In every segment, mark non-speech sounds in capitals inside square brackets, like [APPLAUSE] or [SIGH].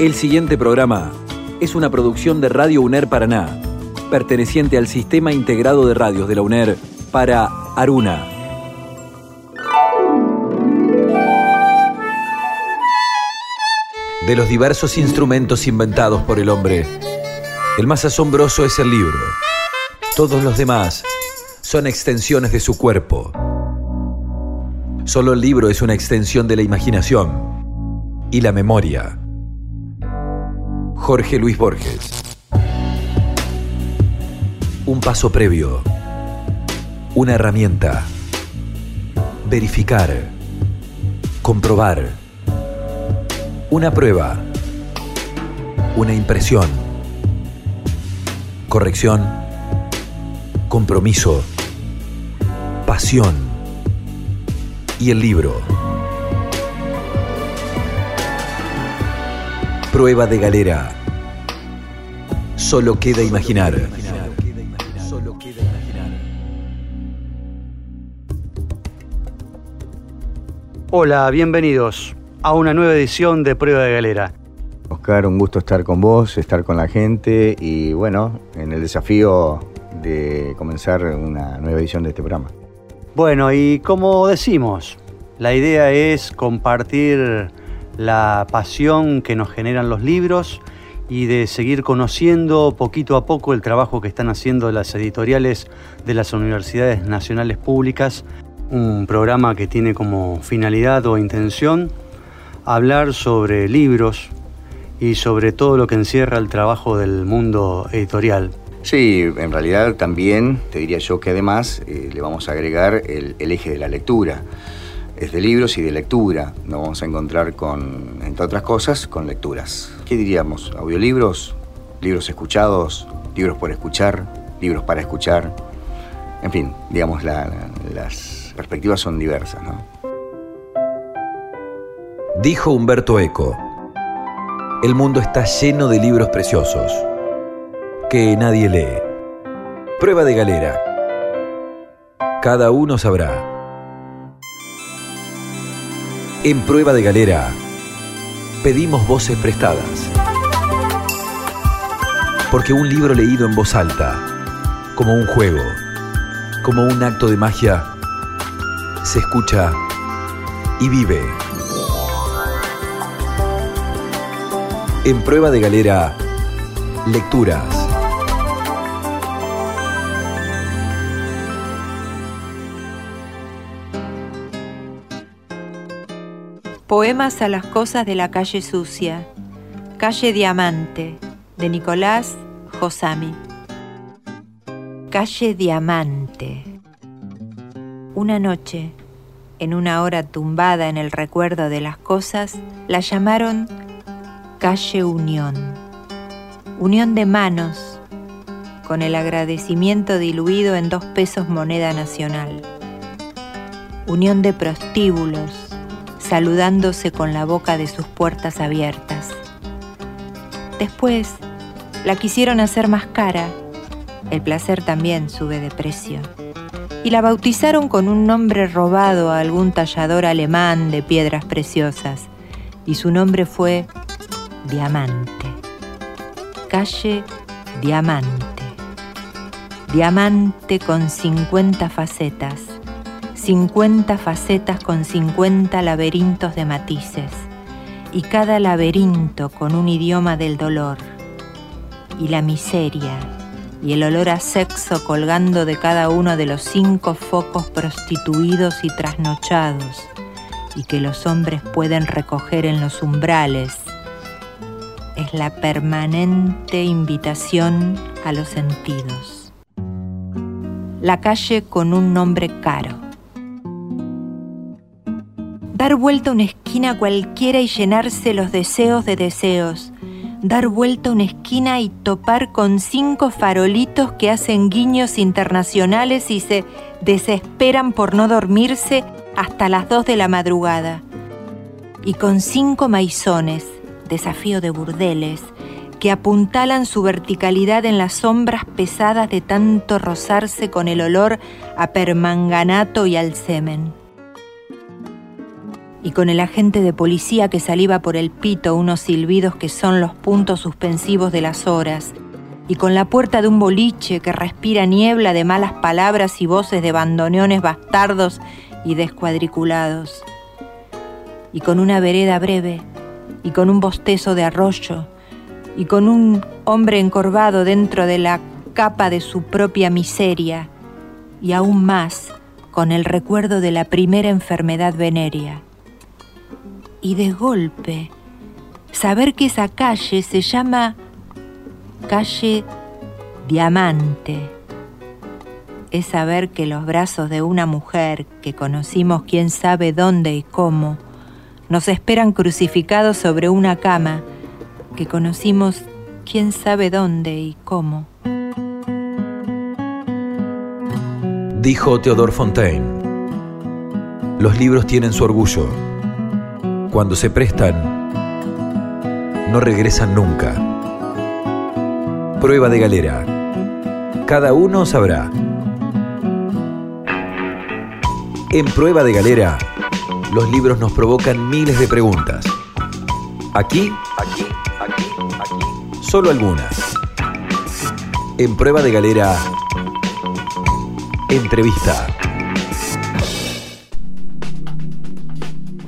El siguiente programa es una producción de Radio UNER Paraná, perteneciente al Sistema Integrado de Radios de la UNER para Aruna. De los diversos instrumentos inventados por el hombre, el más asombroso es el libro. Todos los demás son extensiones de su cuerpo. Solo el libro es una extensión de la imaginación y la memoria. Jorge Luis Borges. Un paso previo. Una herramienta. Verificar. Comprobar. Una prueba. Una impresión. Corrección. Compromiso. Pasión. Y el libro. Prueba de galera. Solo queda imaginar. Solo queda imaginar. Hola, bienvenidos a una nueva edición de Prueba de Galera. Oscar, un gusto estar con vos, estar con la gente y bueno, en el desafío de comenzar una nueva edición de este programa. Bueno, y como decimos, la idea es compartir la pasión que nos generan los libros y de seguir conociendo poquito a poco el trabajo que están haciendo las editoriales de las universidades nacionales públicas, un programa que tiene como finalidad o intención hablar sobre libros y sobre todo lo que encierra el trabajo del mundo editorial. Sí, en realidad también te diría yo que además eh, le vamos a agregar el, el eje de la lectura es de libros y de lectura. Nos vamos a encontrar con, entre otras cosas, con lecturas. ¿Qué diríamos? ¿Audiolibros? ¿Libros escuchados? ¿Libros por escuchar? ¿Libros para escuchar? En fin, digamos, la, la, las perspectivas son diversas, ¿no? Dijo Humberto Eco, el mundo está lleno de libros preciosos que nadie lee. Prueba de galera. Cada uno sabrá. En Prueba de Galera pedimos voces prestadas. Porque un libro leído en voz alta, como un juego, como un acto de magia, se escucha y vive. En Prueba de Galera, lecturas. Poemas a las cosas de la calle sucia. Calle Diamante, de Nicolás Josami. Calle Diamante. Una noche, en una hora tumbada en el recuerdo de las cosas, la llamaron Calle Unión. Unión de manos, con el agradecimiento diluido en dos pesos moneda nacional. Unión de prostíbulos, saludándose con la boca de sus puertas abiertas. Después, la quisieron hacer más cara. El placer también sube de precio. Y la bautizaron con un nombre robado a algún tallador alemán de piedras preciosas. Y su nombre fue Diamante. Calle Diamante. Diamante con 50 facetas 50 facetas con 50 laberintos de matices, y cada laberinto con un idioma del dolor, y la miseria, y el olor a sexo colgando de cada uno de los cinco focos prostituidos y trasnochados, y que los hombres pueden recoger en los umbrales, es la permanente invitación a los sentidos. La calle con un nombre caro dar vuelta una esquina cualquiera y llenarse los deseos de deseos, dar vuelta una esquina y topar con cinco farolitos que hacen guiños internacionales y se desesperan por no dormirse hasta las dos de la madrugada, y con cinco maizones, desafío de burdeles, que apuntalan su verticalidad en las sombras pesadas de tanto rozarse con el olor a permanganato y al semen y con el agente de policía que saliva por el pito unos silbidos que son los puntos suspensivos de las horas, y con la puerta de un boliche que respira niebla de malas palabras y voces de bandoneones bastardos y descuadriculados, y con una vereda breve, y con un bostezo de arroyo, y con un hombre encorvado dentro de la capa de su propia miseria, y aún más con el recuerdo de la primera enfermedad venérea. Y de golpe, saber que esa calle se llama calle Diamante es saber que los brazos de una mujer que conocimos quién sabe dónde y cómo nos esperan crucificados sobre una cama que conocimos quién sabe dónde y cómo. Dijo Theodore Fontaine, los libros tienen su orgullo. Cuando se prestan, no regresan nunca. Prueba de galera. Cada uno sabrá. En Prueba de Galera, los libros nos provocan miles de preguntas. Aquí, aquí, aquí, aquí, solo algunas. En Prueba de Galera, entrevista.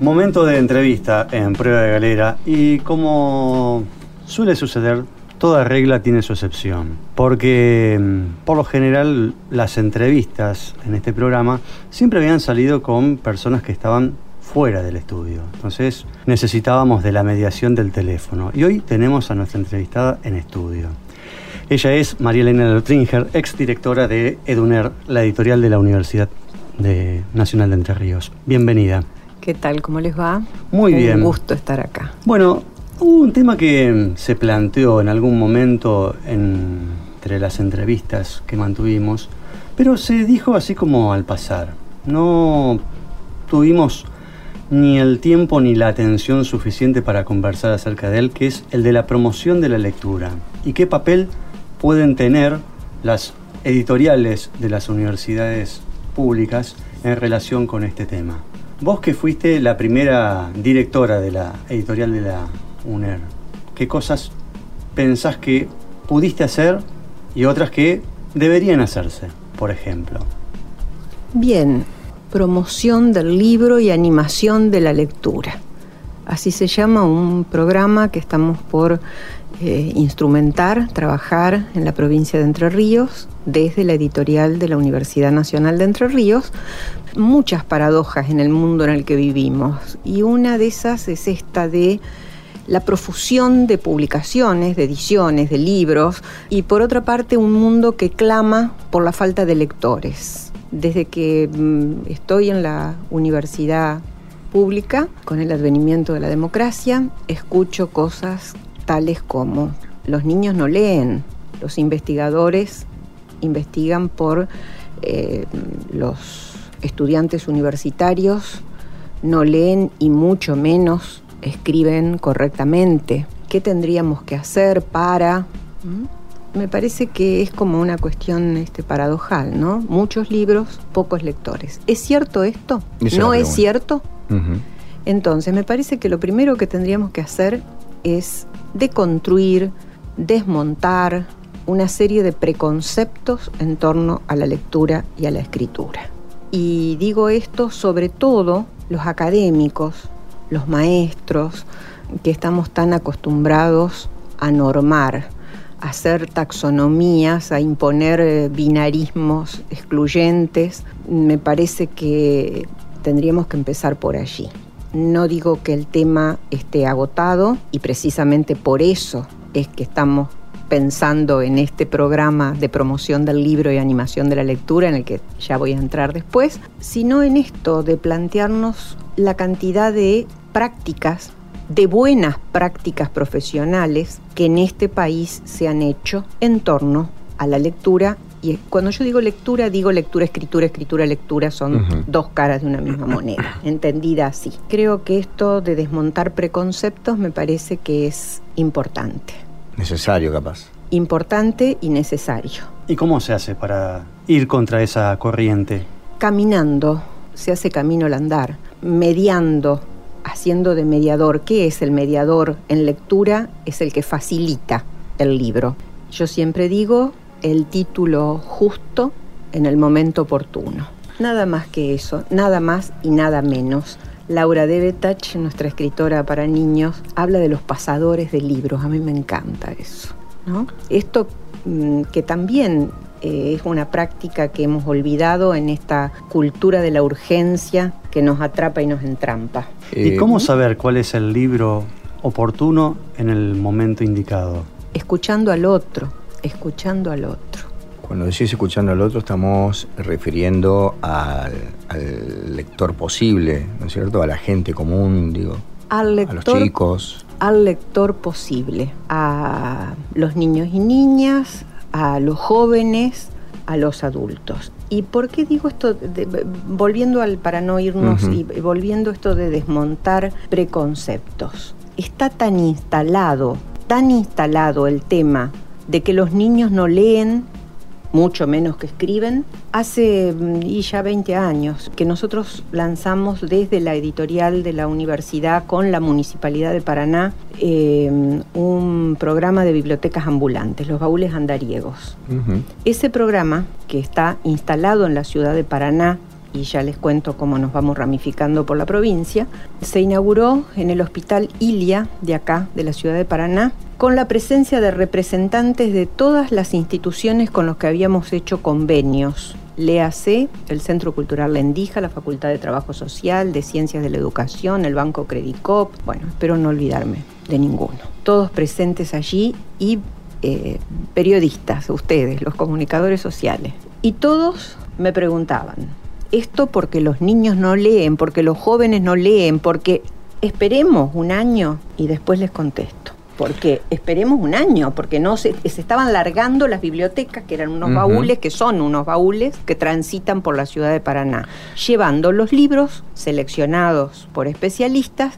Momento de entrevista en Prueba de Galera y como suele suceder, toda regla tiene su excepción, porque mm, por lo general las entrevistas en este programa siempre habían salido con personas que estaban fuera del estudio. Entonces necesitábamos de la mediación del teléfono. Y hoy tenemos a nuestra entrevistada en estudio. Ella es María Elena Lotringer, ex directora de EDUNER, la editorial de la Universidad Nacional de Entre Ríos. Bienvenida. ¿Qué tal? ¿Cómo les va? Muy bien. Un gusto estar acá. Bueno, Hubo un tema que se planteó en algún momento entre las entrevistas que mantuvimos, pero se dijo así como al pasar. No tuvimos ni el tiempo ni la atención suficiente para conversar acerca de él, que es el de la promoción de la lectura. ¿Y qué papel pueden tener las editoriales de las universidades públicas en relación con este tema? Vos que fuiste la primera directora de la editorial de la UNER? ¿Qué cosas pensás que pudiste hacer y otras que deberían hacerse, por ejemplo? Bien, promoción del libro y animación de la lectura. Así se llama un programa que estamos por eh, instrumentar, trabajar en la provincia de Entre Ríos, desde la editorial de la Universidad Nacional de Entre Ríos. Muchas paradojas en el mundo en el que vivimos y una de esas es esta de la profusión de publicaciones, de ediciones, de libros, y por otra parte un mundo que clama por la falta de lectores. Desde que mm, estoy en la universidad pública, con el advenimiento de la democracia, escucho cosas tales como los niños no leen, los investigadores investigan por eh, los estudiantes universitarios, no leen y mucho menos escriben correctamente. ¿Qué tendríamos que hacer para...? ¿Mm? Me parece que es como una cuestión este, paradojal, ¿no? Muchos libros, pocos lectores. ¿Es cierto esto? ¿No es cierto? Entonces, me parece que lo primero que tendríamos que hacer es deconstruir, desmontar una serie de preconceptos en torno a la lectura y a la escritura. Y digo esto sobre todo los académicos, los maestros, que estamos tan acostumbrados a normar, a hacer taxonomías, a imponer eh, binarismos excluyentes, me parece que tendríamos que empezar por allí. No digo que el tema esté agotado y precisamente por eso es que estamos pensando en este programa de promoción del libro y animación de la lectura, en el que ya voy a entrar después, sino en esto de plantearnos la cantidad de prácticas, de buenas prácticas profesionales que en este país se han hecho en torno a la lectura. Y cuando yo digo lectura, digo lectura, escritura, escritura, lectura, son dos caras de una misma moneda, [COUGHS] entendida así. Creo que esto de desmontar preconceptos me parece que es importante. Necesario, capaz. Importante y necesario. ¿Y cómo se hace para ir contra esa corriente? Caminando, se hace camino al andar, mediando haciendo de mediador. ¿Qué es el mediador en lectura? Es el que facilita el libro. Yo siempre digo el título justo en el momento oportuno. Nada más que eso, nada más y nada menos. Laura Debetach, nuestra escritora para niños, habla de los pasadores de libros. A mí me encanta eso. ¿no? Esto mm, que también eh, es una práctica que hemos olvidado en esta cultura de la urgencia que nos atrapa y nos entrampa. ¿Y cómo saber cuál es el libro oportuno en el momento indicado? Escuchando al otro, escuchando al otro. Cuando decís escuchando al otro estamos refiriendo al, lector posible, ¿no es cierto? A la gente común, digo. Al lector, a los chicos. Al lector posible, a los niños y niñas, a los jóvenes, a los adultos. ¿Y por qué digo esto? volviendo al, para no irnos, y volviendo esto de desmontar preconceptos. Está tan instalado, tan instalado el tema de que los niños no leen mucho menos que escriben, hace mm, y ya 20 años que nosotros lanzamos desde la editorial de la universidad con la Municipalidad de Paraná em, un programa de bibliotecas ambulantes, los baúles andariegos. Ese programa, que está instalado en la ciudad de Paraná, y ya les cuento cómo nos vamos ramificando por la provincia, se inauguró en el Hospital Ilia de acá, de la ciudad de Paraná, con la presencia de representantes de todas las instituciones con los que habíamos hecho convenios. LEAC, el Centro Cultural Lendija, la Facultad de Trabajo Social, de Ciencias de la Educación, el Banco Credicop, bueno, espero no olvidarme de ninguno. Todos presentes allí y eh, periodistas, ustedes, los comunicadores sociales. Y todos me preguntaban, esto porque los niños no leen, porque los jóvenes no leen, porque esperemos un año y después les contesto porque esperemos un año, porque no se, estaban largando las bibliotecas, que eran unos baúles, que son unos baúles que transitan por la ciudad de Paraná, llevando los libros seleccionados por especialistas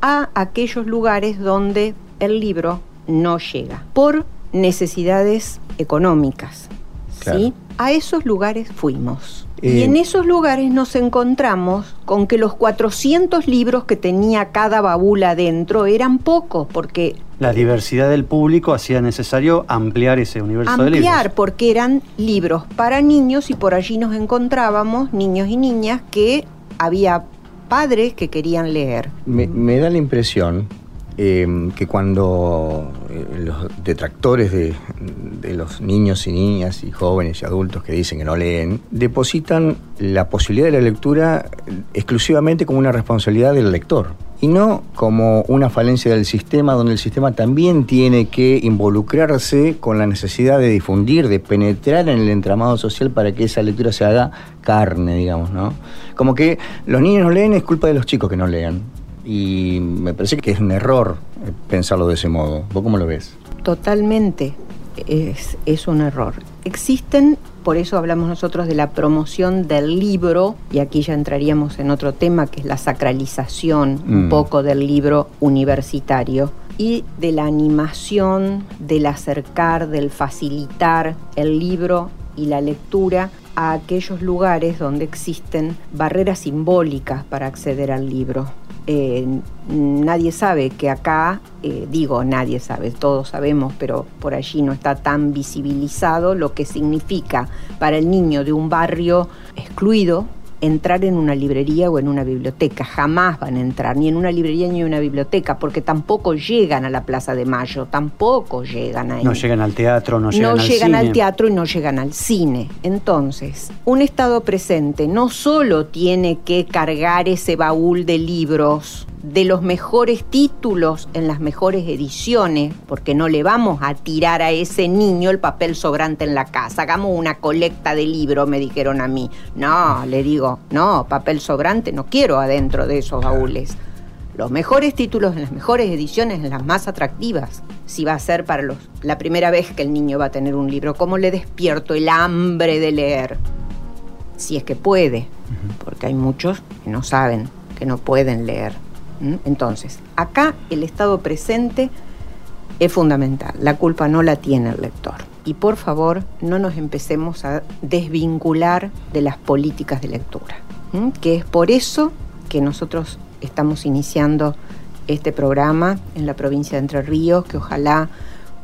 a aquellos lugares donde el libro no llega, por necesidades económicas. ¿sí? A esos lugares fuimos. y eh, en esos lugares nos encontramos con que los 400 libros que tenía cada baúl adentro eran pocos, porque... La diversidad del público hacía necesario ampliar ese universo de libros. Ampliar, porque eran libros para niños y por allí nos encontrábamos niños y niñas que había padres que querían leer. me da la impresión Em, que cuando eh, los detractores de, los niños y niñas y jóvenes y adultos que dicen que no leen, depositan la posibilidad de la lectura exclusivamente como una responsabilidad del lector y no como una falencia del sistema donde el sistema también tiene que involucrarse con la necesidad de difundir, de penetrar en el entramado social para que esa lectura se haga carne, digamos, ¿no? Como que los niños no leen es culpa de los chicos que no lean y me parece que es un error eh, pensarlo de ese modo. ¿Vos cómo lo ves? Totalmente, es, es un error. Existen, por eso hablamos nosotros de la promoción del libro, y aquí ya entraríamos en otro tema que es la sacralización un mm. poco del libro universitario y de la animación, del acercar, del facilitar el libro y la lectura a aquellos lugares donde existen barreras simbólicas para acceder al libro. Eh, nadie sabe que acá, eh, digo nadie sabe, todos sabemos, pero por allí no está tan visibilizado lo que significa para el niño de un barrio excluido entrar en una librería o en una biblioteca. Jamás van a entrar ni en una librería ni en una biblioteca porque tampoco llegan a la Plaza de Mayo, tampoco llegan ahí. No llegan al teatro, no llegan no al llegan al teatro y no llegan al cine. Entonces, un Estado presente no solo tiene que cargar ese baúl de libros de los mejores títulos en las mejores ediciones, porque no le vamos a tirar a ese niño el papel sobrante en la casa. Hagamos una colecta de libros, me dijeron a mí. No, le digo, no, papel sobrante no quiero adentro de esos baúles. Los mejores títulos en las mejores ediciones, en las más atractivas. Si va a ser para los, la primera vez que el niño va a tener un libro, ¿cómo le despierto el hambre de leer? Si es que puede, porque hay muchos que no saben, que no pueden leer. Entonces, acá el estado presente es fundamental. La culpa no la tiene el lector. Y por favor, no nos empecemos a desvincular de las políticas de lectura, que es por eso que nosotros estamos iniciando este programa en la provincia de Entre Ríos, que ojalá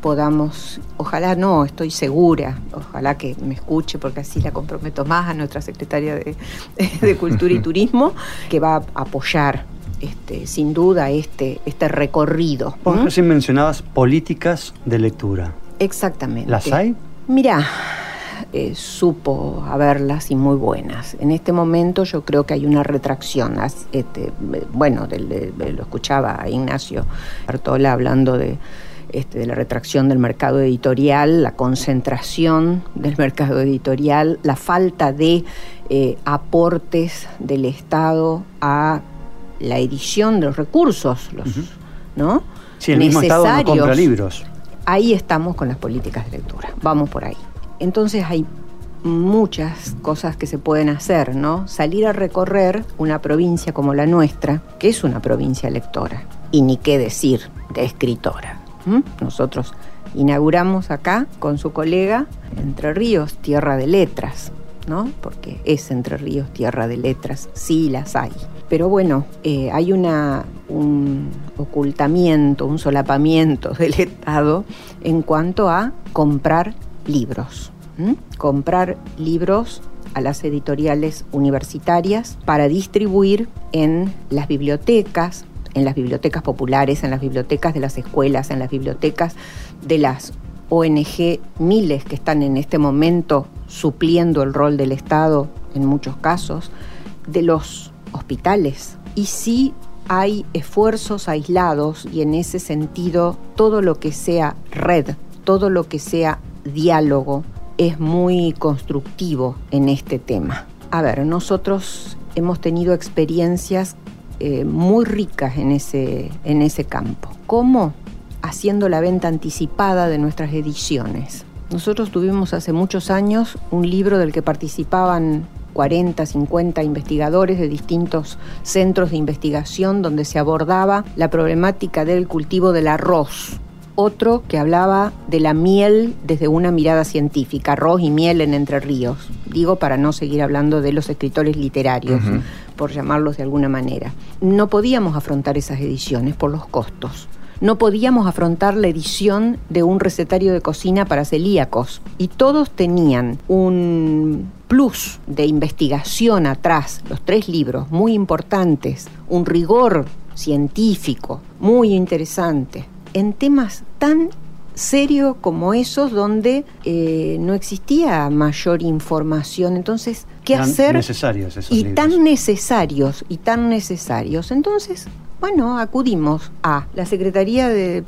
podamos, ojalá no, estoy segura, ojalá que me escuche porque así la comprometo más a nuestra secretaria de, [LAUGHS] de Cultura y [LAUGHS] Turismo, que va a apoyar este, sin duda este, este recorrido. Vos recién mencionabas políticas de lectura. Exactamente. ¿Las hay? Mira, eh, supo haberlas y muy buenas. En este momento yo creo que hay una retracción. Este, bueno, lo escuchaba a Ignacio Artola hablando de, este, de la retracción del mercado editorial, la concentración del mercado editorial, la falta de eh, aportes del Estado a la edición de los recursos, los, ¿no? Sí, el mismo Estado no compra libros. Ahí estamos con las políticas de lectura. Vamos por ahí. Entonces hay muchas cosas que se pueden hacer, ¿no? Salir a recorrer una provincia como la nuestra, que es una provincia lectora, y ni qué decir de escritora. Nosotros inauguramos acá con su colega Entre Ríos, Tierra de Letras, ¿no? Porque es Entre Ríos, Tierra de Letras, sí las hay. Pero bueno, eh, hay una, un ocultamiento, un solapamiento [LAUGHS] del Estado en cuanto a comprar libros. Comprar libros a las editoriales universitarias para distribuir en las bibliotecas, en las bibliotecas populares, en las bibliotecas de las escuelas, en las bibliotecas de las ONG, miles que están en este momento supliendo el rol del Estado en muchos casos, de los hospitales. Y sí hay esfuerzos aislados y en ese sentido todo lo que sea red, todo lo que sea diálogo es muy constructivo en este tema. A ver, nosotros hemos tenido experiencias eh, muy ricas en ese, en ese campo. ¿Cómo? Haciendo la venta anticipada de nuestras ediciones. Nosotros tuvimos hace muchos años un libro del que participaban 40, 50 investigadores de distintos centros de investigación donde se abordaba la problemática del cultivo del arroz otro que hablaba de la miel desde una mirada científica, arroz y miel en Entre Ríos. Digo para no seguir hablando de los escritores literarios, por llamarlos de alguna manera. No podíamos afrontar esas ediciones por los costos. No podíamos afrontar la edición de un recetario de cocina para celíacos. Y todos tenían un plus de investigación atrás, los tres libros, muy importantes, un rigor científico muy interesante en temas tan serios como esos donde eh, no existía mayor información. Entonces, ¿qué hacer? Necesarios esos y tan necesarios, y tan necesarios. Entonces, bueno, acudimos a la Secretaría de,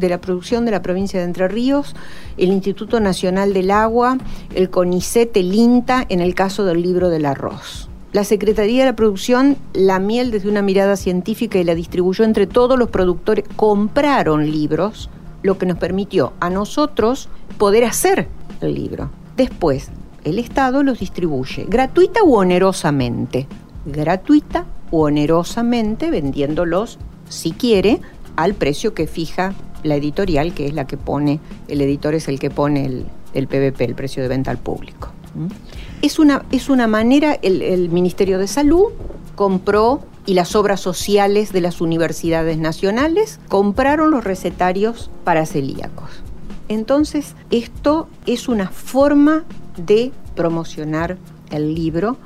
la Producción de la provincia de Entre Ríos, el Instituto Nacional del Agua, el CONICET, el INTA, en el caso del libro del arroz. La Secretaría de la Producción, la miel desde una mirada científica y la distribuyó entre todos los productores, compraron libros, lo que nos permitió a nosotros poder hacer el libro. Después, el Estado los distribuye, gratuita u onerosamente. Gratuita onerosamente, vendiéndolos, si quiere, al precio que fija la editorial, que es la que pone, el editor es el que pone el, el PVP, el precio de venta al público. Es una, es una manera, el, Ministerio de Salud compró y las obras sociales de las universidades nacionales compraron los recetarios para celíacos. Entonces, esto es una forma de promocionar el libro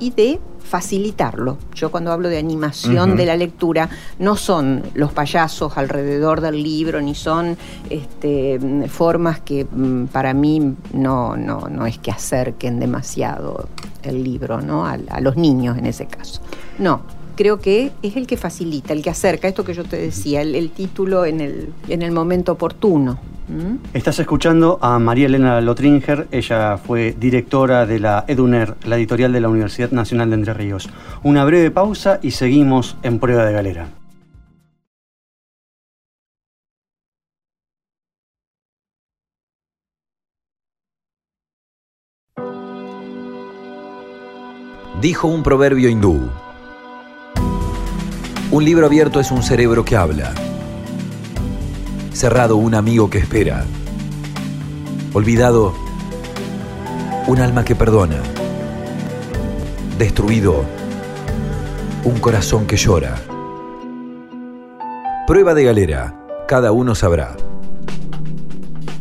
y de facilitarlo. Yo cuando hablo de animación de la lectura, no son los payasos alrededor del libro, ni son este, formas que mm, para mí no, no, no es que acerquen demasiado el libro ¿no? a, los niños en ese caso. No, creo que es el que facilita, el que acerca, esto que yo te decía, el, título en el, en el momento oportuno. ¿Mm? Estás escuchando a María Elena Lotringer, ella fue directora de la EDUNER, la editorial de la Universidad Nacional de Entre Ríos. Una breve pausa y seguimos en Prueba de Galera. Dijo un proverbio hindú. Un libro abierto es un cerebro que habla cerrado un amigo que espera, olvidado un alma que perdona, destruido un corazón que llora. Prueba de galera. Cada uno sabrá.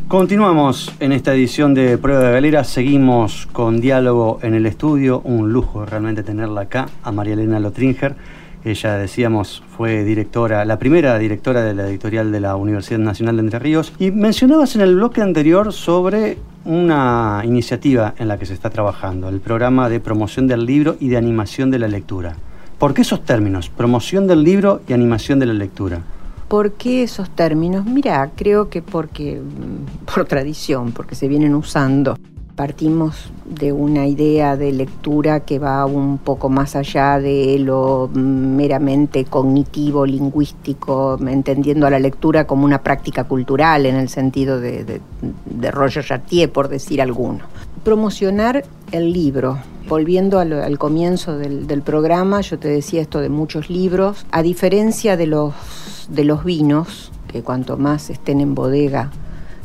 Continuamos en esta edición de Prueba de Galera, seguimos con diálogo en el estudio, un lujo realmente tenerla acá, a María Elena Lotringer. Ella, decíamos, fue directora, la primera directora de la editorial de la Universidad Nacional de Entre Ríos. Y mencionabas en el bloque anterior sobre una iniciativa en la que se está trabajando, el programa de promoción del libro y de animación de la lectura. ¿Por qué esos términos? Promoción del libro y animación de la lectura. ¿Por qué esos términos? Mira, creo que porque mm, por tradición, porque se vienen usando. Partimos de una idea de lectura que va un poco más allá de lo meramente cognitivo, lingüístico, entendiendo a la lectura como una práctica cultural en el sentido de, de, Roger Chartier, por decir alguno. Promocionar el libro, volviendo al, comienzo del, del, programa, yo te decía esto de muchos libros, a diferencia de los de los vinos, que cuanto más estén en bodega,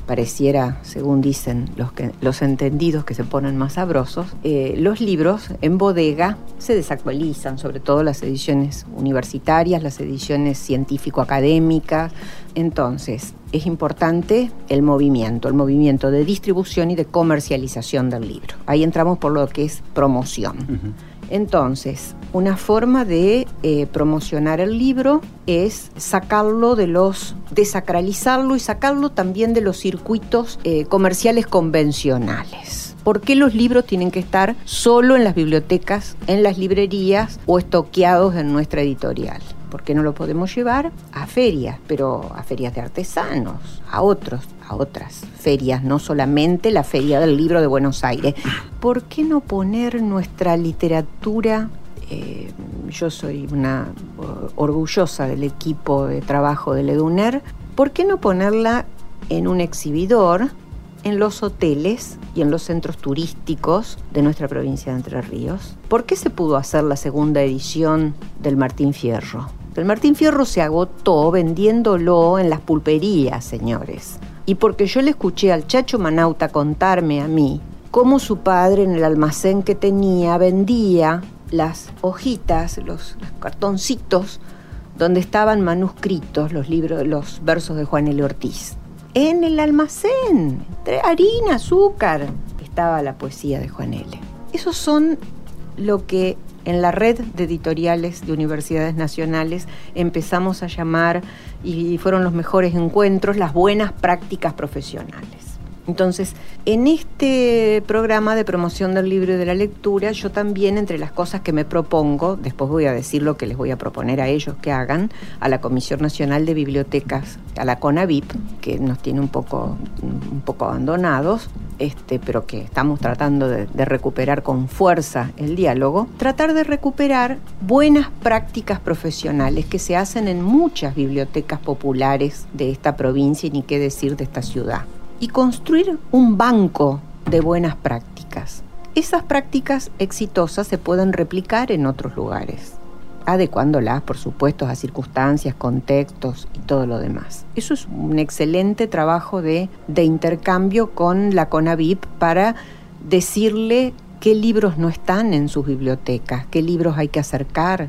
pareciera, según dicen los, que, los entendidos, que se ponen más sabrosos, eh, los libros en bodega se desactualizan, sobre todo las ediciones universitarias, las ediciones científico-académicas. Entonces, es importante el movimiento, el movimiento de distribución y de comercialización del libro. Ahí entramos por lo que es promoción. Entonces, una forma de eh, promocionar el libro es sacarlo de los, desacralizarlo y sacarlo también de los circuitos eh, comerciales convencionales. ¿Por qué los libros tienen que estar solo en las bibliotecas, en las librerías o estoqueados en nuestra editorial? ¿Por qué no lo podemos llevar a ferias, pero a ferias de artesanos, a otros, a otras no solamente la Feria del Libro de Buenos Aires? ¿Por qué no poner nuestra literatura eh, yo soy una orgullosa del equipo de trabajo del EDUNER, ¿por qué no ponerla en un exhibidor en los hoteles y en los centros turísticos de nuestra provincia de Entre Ríos? ¿Por qué se pudo hacer la segunda edición del Martín Fierro? El Martín Fierro se agotó vendiéndolo en las pulperías, señores. Y porque yo le escuché al Chacho Manauta contarme a mí cómo su padre en el almacén que tenía vendía las hojitas, los, cartoncitos donde estaban manuscritos los libros, los versos de Juan L. Ortiz. En el almacén, entre harina, azúcar, estaba la poesía de Juan L. Esos son lo que en la red de editoriales de universidades nacionales empezamos a llamar, y fueron los mejores encuentros, las buenas prácticas profesionales. Entonces, en este programa de promoción del libro y de la lectura, yo también, entre las cosas que me propongo, después voy a decir lo que les voy a proponer a ellos que hagan, a la Comisión Nacional de Bibliotecas, a la CONAVIP, que nos tiene un poco, un poco abandonados, este, pero que estamos tratando de, de recuperar con fuerza el diálogo, tratar de recuperar buenas prácticas profesionales que se hacen en muchas bibliotecas populares de esta provincia y ni qué decir de esta ciudad y construir un banco de buenas prácticas. Esas prácticas exitosas se pueden replicar en otros lugares, adecuándolas, por supuesto, a circunstancias, contextos y todo lo demás. Eso es un excelente trabajo de, de intercambio con la CONAVIP para decirle qué libros no están en sus bibliotecas, qué libros hay que acercar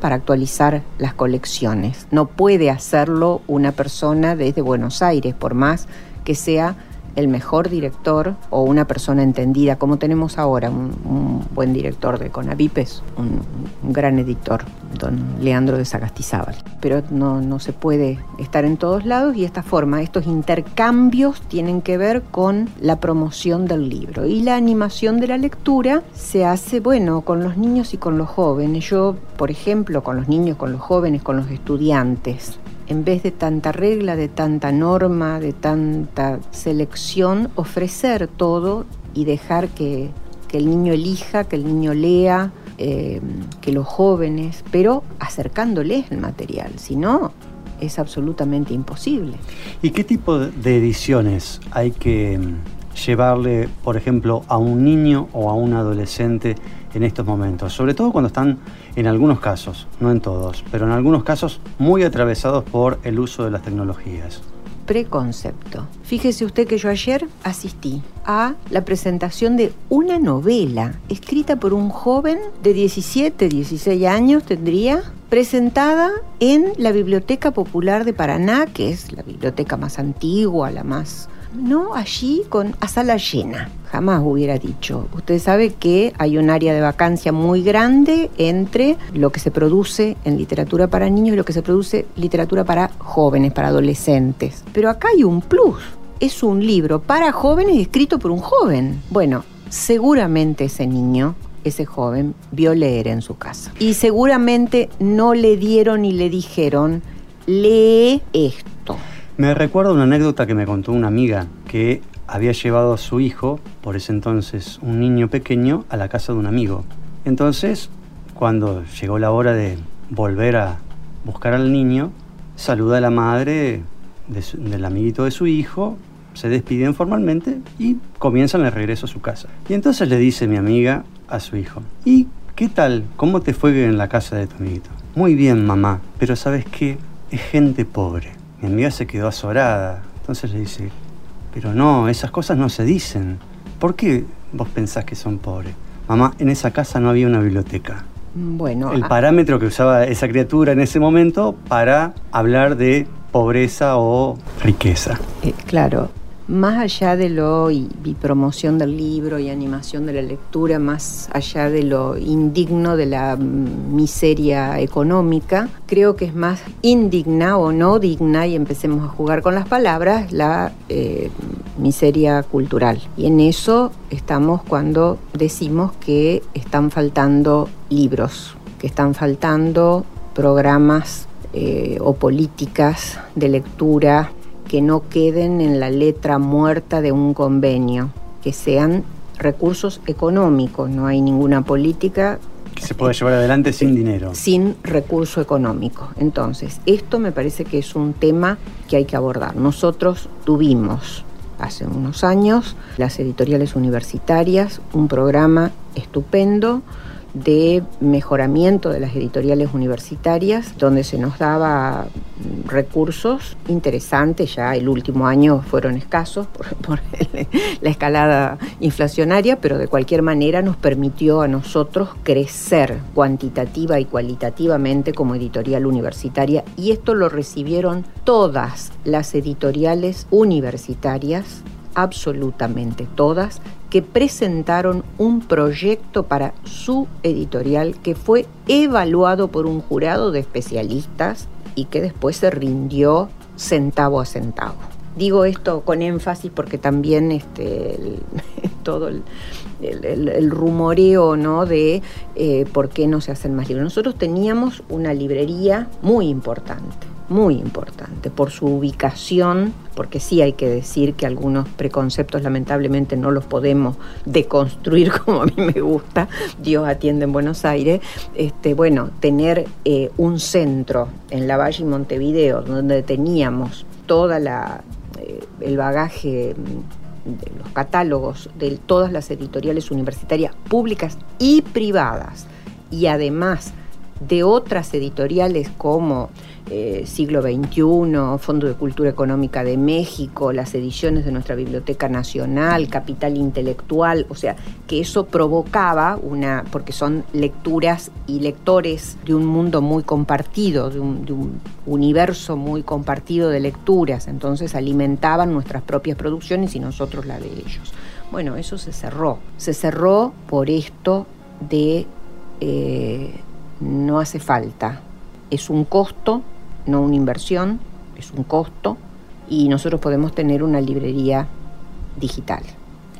para actualizar las colecciones. No puede hacerlo una persona desde Buenos Aires, por más que sea el mejor director o una persona entendida, como tenemos ahora, un, buen director de Conavipes, un, un, gran editor, don Leandro de Sagastizábal. Pero no, no se puede estar en todos lados y esta forma, estos intercambios tienen que ver con la promoción del libro. Y la animación de la lectura se hace, bueno, con los niños y con los jóvenes. Yo, por ejemplo, con los niños, con los jóvenes, con los estudiantes en vez de tanta regla, de tanta norma, de tanta selección, ofrecer todo y dejar que, el niño elija, que el niño lea, eh, que los jóvenes, pero acercándoles el material, si no, es absolutamente imposible. ¿Y qué tipo de ediciones hay que llevarle, por ejemplo, a un niño o a un adolescente en estos momentos? Sobre todo cuando están en algunos casos, no en todos, pero en algunos casos muy atravesados por el uso de las tecnologías. preconcepto. Fíjese usted que yo ayer asistí a la presentación de una novela escrita por un joven de 17, 16 años tendría, presentada en la Biblioteca Popular de Paraná, que es la biblioteca más antigua, la más no allí con a sala llena. Jamás hubiera dicho. Usted sabe que hay un área de vacancia muy grande entre lo que se produce en literatura para niños y lo que se produce literatura para jóvenes, para adolescentes. Pero acá hay un plus. Es un libro para jóvenes escrito por un joven. Bueno, seguramente ese niño ese joven vio leer en su casa. Y seguramente no le dieron y le dijeron, lee esto. Me recuerdo una anécdota que me contó una amiga que había llevado a su hijo, por ese entonces un niño pequeño, a la casa de un amigo. Entonces, cuando llegó la hora de volver a buscar al niño, saluda a la madre del amiguito de su hijo, se despiden formalmente y comienzan el regreso a su casa. Y entonces le dice mi amiga a su hijo, ¿y qué tal? ¿Cómo te fue en la casa de tu amiguito? Muy bien, mamá, pero ¿sabes qué? Es gente pobre. Mi amiga se quedó azorada. Entonces le dice, pero no, esas cosas no se dicen. ¿Por qué vos pensás que son pobres? Mamá, en esa casa no había una biblioteca. Bueno. El ah. parámetro que usaba esa criatura en ese momento para hablar de pobreza o riqueza. Eh, claro, más allá de lo y, promoción del libro y animación de la lectura, más allá de lo indigno de la miseria económica, creo que es más indigna o no digna, y empecemos a jugar con las palabras, la eh, miseria cultural. Y en eso estamos cuando decimos que están faltando libros, que están faltando programas eh, o políticas de lectura que no queden en la letra muerta de un convenio, que sean recursos económicos, no hay ninguna política que se pueda llevar adelante sin dinero. Sin recurso económico. Entonces, esto me parece que es un tema que hay que abordar. Nosotros tuvimos hace unos años las editoriales universitarias, un programa estupendo de mejoramiento de las editoriales universitarias, donde se nos daba recursos interesantes, ya el último año fueron escasos [LAUGHS] por, la escalada inflacionaria, pero de cualquier manera nos permitió a nosotros crecer cuantitativa y cualitativamente como editorial universitaria y esto lo recibieron todas las editoriales universitarias absolutamente todas, que presentaron un proyecto para su editorial que fue evaluado por un jurado de especialistas y que después se rindió centavo a centavo. Digo esto con énfasis porque también este, [LAUGHS] todo el, rumoreo ¿no? de eh, por qué no se hacen más libros. Nosotros teníamos una librería muy importante muy importante por su ubicación, porque sí hay que decir que algunos preconceptos lamentablemente no los podemos deconstruir [LAUGHS] como a mí me gusta, Dios atiende en Buenos Aires, este, bueno, tener eh, un centro en la Valle y Montevideo donde teníamos toda la eh, el bagaje mm, de los catálogos de todas las editoriales universitarias públicas y privadas y además de otras editoriales como eh, Siglo XXI, Fondo de Cultura Económica de México, las ediciones de nuestra Biblioteca Nacional, Capital Intelectual, o sea, que eso provocaba una, porque son lecturas y lectores de un mundo muy compartido, de un, universo muy compartido de lecturas, entonces alimentaban nuestras propias producciones y nosotros la de ellos. Bueno, eso se cerró, se cerró por esto de eh, no hace falta, es un costo no una inversión, es un costo y nosotros podemos tener una librería digital.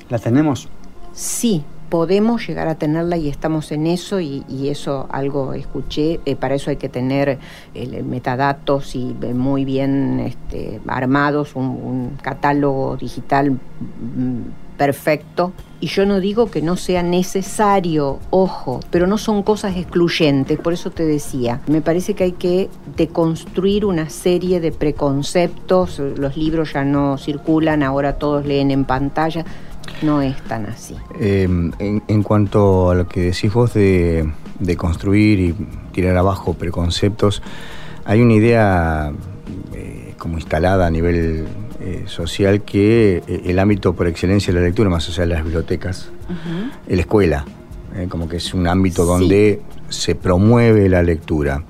¿La tenemos? Sí, podemos llegar a tenerla y estamos en eso y, eso algo escuché, eh, para eso hay que tener eh, metadatos y eh, muy bien este, armados, un, catálogo digital mm, perfecto. Y yo no digo que no sea necesario, ojo, pero no son cosas excluyentes, por eso te decía, me parece que hay que deconstruir una serie de preconceptos, los libros ya no circulan, ahora todos leen en pantalla, no es tan así. Em, en, cuanto a lo que decís vos de, construir y tirar abajo preconceptos, hay una idea eh, como instalada a nivel eh, social que eh, el ámbito por excelencia de la lectura, más allá de las bibliotecas, es la escuela. eh, como que es un ámbito donde se promueve la lectura.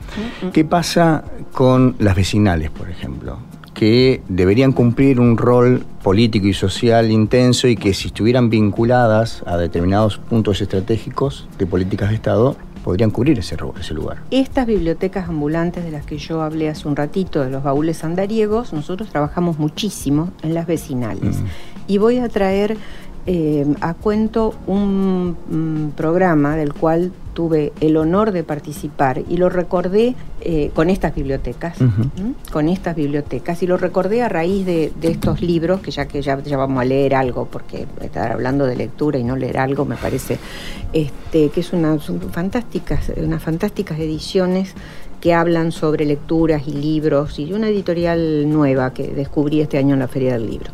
¿Qué pasa con las vecinales, por ejemplo? que deberían cumplir un rol político y social intenso y que si estuvieran vinculadas a determinados puntos estratégicos de políticas de Estado, podrían cubrir ese, ese lugar. Estas bibliotecas ambulantes de las que yo hablé hace un ratito, de los baúles andariegos, nosotros trabajamos muchísimo en las vecinales. Mm. Y voy a traer eh, a cuento un mm, programa del cual tuve el honor de participar y lo recordé eh, con estas bibliotecas, Ujú. ¿m? con estas bibliotecas, y lo recordé a raíz de, de estos libros, que ya que ya, ya vamos a leer algo, porque estar hablando de lectura y no leer algo me parece este, que es una, son fantásticas, unas fantásticas ediciones que hablan sobre lecturas y libros, y una editorial nueva que descubrí este año en la Feria del Libro.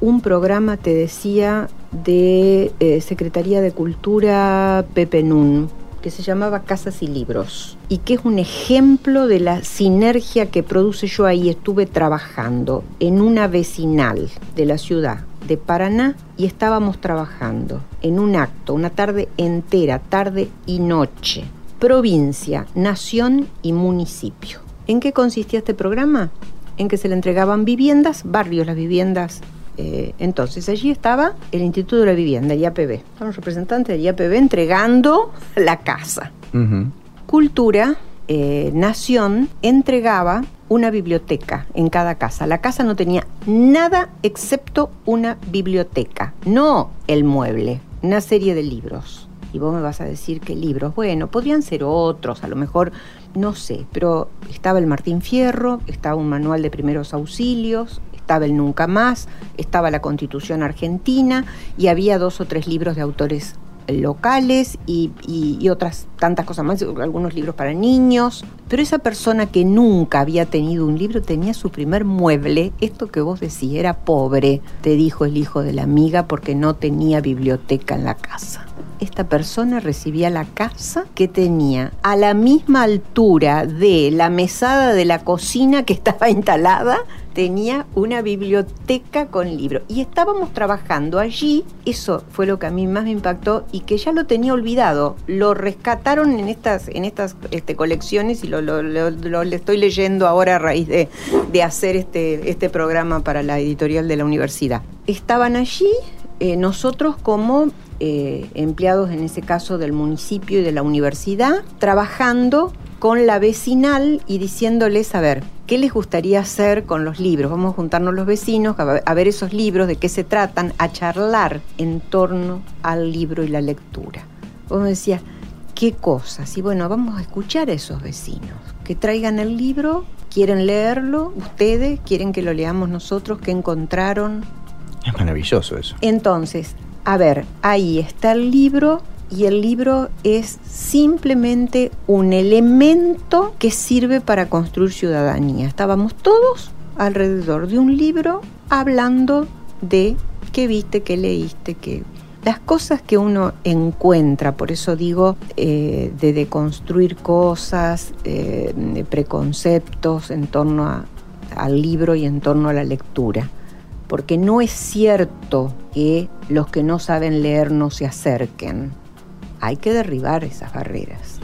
Un programa, te decía, de eh, Secretaría de Cultura Pepe Nun, que se llamaba Casas y Libros, y que es un ejemplo de la sinergia que produce yo ahí. Estuve trabajando en una vecinal de la ciudad de Paraná y estábamos trabajando en un acto, una tarde entera, tarde y noche, provincia, nación y municipio. ¿En qué consistía este programa? En que se le entregaban viviendas, barrios, las viviendas. Eh, entonces allí estaba el Instituto de la Vivienda, el IAPB. Estaban los representantes del IAPB entregando la casa. Cultura, eh, Nación, entregaba una biblioteca en cada casa. La casa no tenía nada excepto una biblioteca, no el mueble, una serie de libros. Y vos me vas a decir qué libros. Bueno, podrían ser otros, a lo mejor, no sé, pero estaba el Martín Fierro, estaba un manual de primeros auxilios, estaba el Nunca Más, estaba la Constitución Argentina y había dos o tres libros de autores locales y, y- y otras tantas cosas más, algunos libros para niños. Pero esa persona que nunca había tenido un libro tenía su primer mueble. Esto que vos decís era pobre, te dijo el hijo de la amiga, porque no tenía biblioteca en la casa. Esta persona recibía la casa que tenía a la misma altura de la mesada de la cocina que estaba [LAUGHS] instalada, tenía una biblioteca con libros. Y estábamos trabajando allí, eso fue lo que a mí más me impactó y que ya lo tenía olvidado. Lo rescataron en estas, en estas este, colecciones y lo, estoy leyendo ahora a raíz de, de hacer este, este programa para la editorial de la universidad. Estaban allí eh, nosotros como eh, empleados, en ese caso del municipio y de la universidad, trabajando con la vecinal y diciéndoles, a ver, ¿qué les gustaría hacer con los libros? Vamos a juntarnos los vecinos, a ver- esos libros, de qué se tratan, a charlar en torno al libro y la lectura. Vos me decías, ¿qué cosas? Y bueno, vamos a escuchar a esos vecinos, que traigan el libro, quieren leerlo, ustedes quieren que lo leamos nosotros, qué encontraron, Es maravilloso eso. entonces, a ver, ahí está el libro y el libro es simplemente un elemento que sirve para construir ciudadanía. Estábamos todos alrededor de un libro hablando de qué viste, qué leíste, qué... Las cosas que uno encuentra, por eso digo, eh, de deconstruir cosas, eh, de preconceptos en torno al libro y en torno a la lectura porque no es cierto que los que no saben leer no se acerquen. Hay que derribar esas barreras,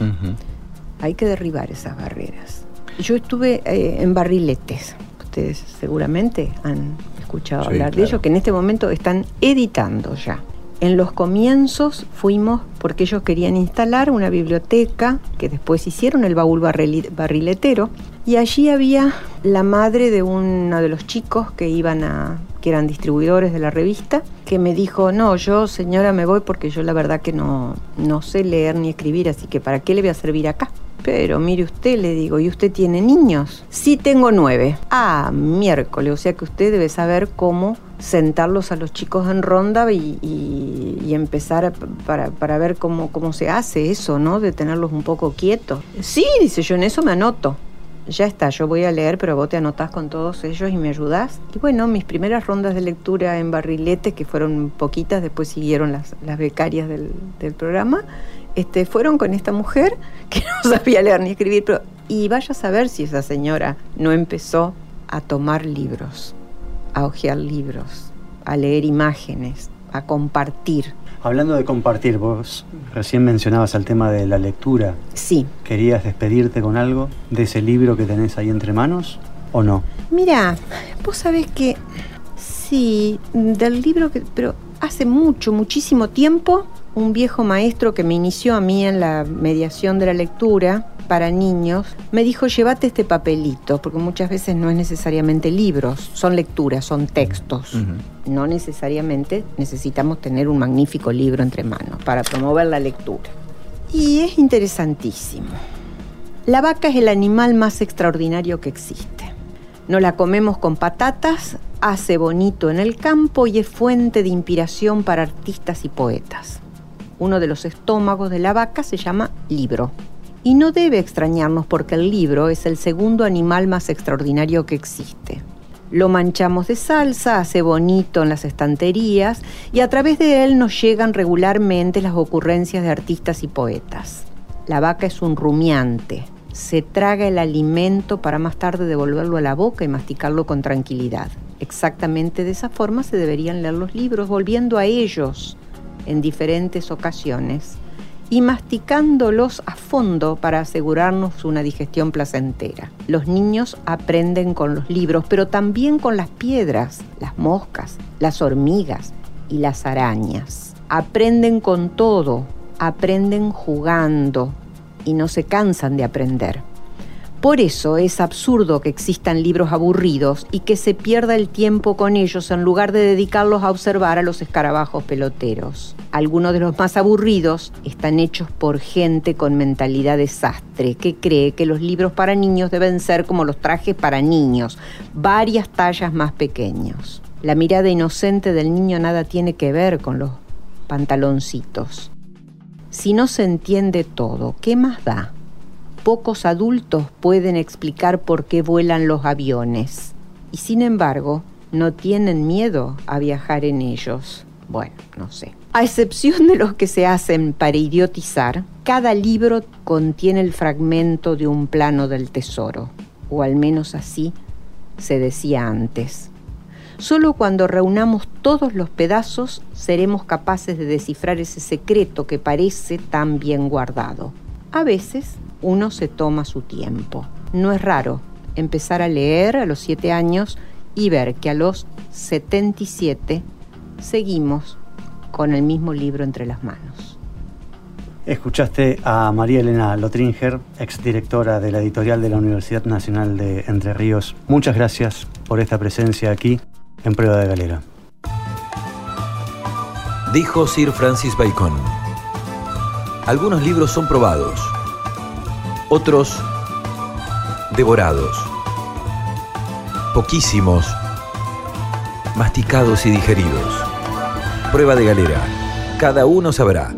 hay que derribar esas barreras. Yo estuve eh, en barriletes, ustedes seguramente han escuchado Sí, hablar de ellos, que en este momento están editando ya. En los comienzos fuimos porque ellos querían instalar una biblioteca, que después hicieron el baúl barriletero, y allí había la madre de uno de los chicos que iban a que eran distribuidores de la revista, que me dijo, no, yo señora me voy porque yo la verdad que no, no sé leer ni escribir, así que ¿para qué le voy a servir acá? Pero mire usted, le digo, ¿y usted tiene niños? Sí, tengo nueve. Ah, miércoles, o sea que usted debe saber cómo sentarlos a los chicos en ronda y, y- y empezar para, para ver cómo, cómo se hace eso, ¿no? De tenerlos un poco quietos. Sí, dice yo, en eso me anoto. Ya está, yo voy a leer, pero vos te anotás con todos ellos y me ayudás. Y bueno, mis primeras rondas de lectura en barrilete, que fueron poquitas, después siguieron las, las becarias del, del programa, este, fueron con esta mujer [LAUGHS] que no sabía leer ni escribir. Pero, y vaya a saber si esa señora no empezó a tomar libros a hojear libros, a leer imágenes, a compartir. Hablando de compartir, vos recién mencionabas el tema de la lectura. Sí. ¿Querías despedirte con algo de ese libro que tenés ahí entre manos o no? Mira, vos sabés que sí, del libro que... Pero hace mucho, muchísimo tiempo, un viejo maestro que me inició a mí en la mediación de la lectura para niños, me dijo, llévate este papelito, porque muchas veces no es necesariamente libros, son lecturas, son textos. No necesariamente necesitamos tener un magnífico libro entre manos para promover la lectura. Y es interesantísimo. La vaca es el animal más extraordinario que existe. No la comemos con patatas, hace bonito en el campo y es fuente de inspiración para artistas y poetas. Uno de los estómagos de la vaca se llama libro. Y no debe extrañarnos porque el libro es el segundo animal más extraordinario que existe. Lo manchamos de salsa, hace bonito en las estanterías y a través de él nos llegan regularmente las ocurrencias de artistas y poetas. La vaca es un rumiante, se traga el alimento para más tarde devolverlo a la boca y masticarlo con tranquilidad. Exactamente de esa forma se deberían leer los libros, volviendo a ellos en diferentes ocasiones y masticándolos a fondo para asegurarnos una digestión placentera. Los niños aprenden con los libros, pero también con las piedras, las moscas, las hormigas y las arañas. Aprenden con todo, aprenden jugando y no se cansan de aprender. Por eso es absurdo que existan libros aburridos y que se pierda el tiempo con ellos en lugar de dedicarlos a observar a los escarabajos peloteros. Algunos de los más aburridos están hechos por gente con mentalidad desastre que cree que los libros para niños deben ser como los trajes para niños, varias tallas más pequeños. La mirada inocente del niño nada tiene que ver con los pantaloncitos. Si no se entiende todo, ¿qué más da? Pocos adultos pueden explicar por qué vuelan los aviones y sin embargo no tienen miedo a viajar en ellos. Bueno, no sé. A excepción de los que se hacen para idiotizar, cada libro contiene el fragmento de un plano del tesoro, o al menos así se decía antes. Solo cuando reunamos todos los pedazos seremos capaces de descifrar ese secreto que parece tan bien guardado. A veces uno se toma su tiempo. No es raro empezar a leer a los siete años y ver que a los 77 seguimos con el mismo libro entre las manos. Escuchaste a María Elena Lotringer, exdirectora de la editorial de la Universidad Nacional de Entre Ríos. Muchas gracias por esta presencia aquí en Prueba de Galera. Dijo Sir Francis Bacon, algunos libros son probados, otros devorados, poquísimos masticados y digeridos. Prueba de galera, cada uno sabrá.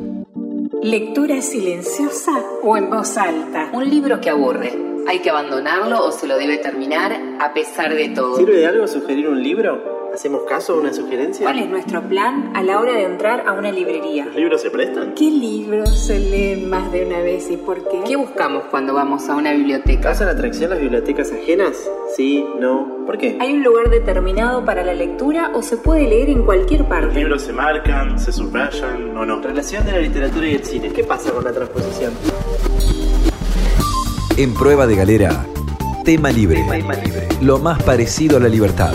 Lectura silenciosa o en voz alta. Un libro que aburre. ¿Hay que abandonarlo o se lo debe terminar a pesar de todo? ¿Sirve de algo sugerir un libro? ¿Hacemos caso a una sugerencia? ¿Cuál es nuestro plan a la hora de entrar a una librería? ¿Los libros se prestan? ¿Qué libros se leen más de una vez y por qué? ¿Qué buscamos cuando vamos a una biblioteca? ¿Causan atracción las bibliotecas ajenas? Sí, no. ¿Por qué? ¿Hay un lugar determinado para la lectura o se puede leer en cualquier parte? ¿Los libros se marcan, se subrayan o no? Relación de la literatura y el cine. ¿Qué pasa con la transposición? En Prueba de Galera, tema libre. Tema libre. Lo más parecido a la libertad.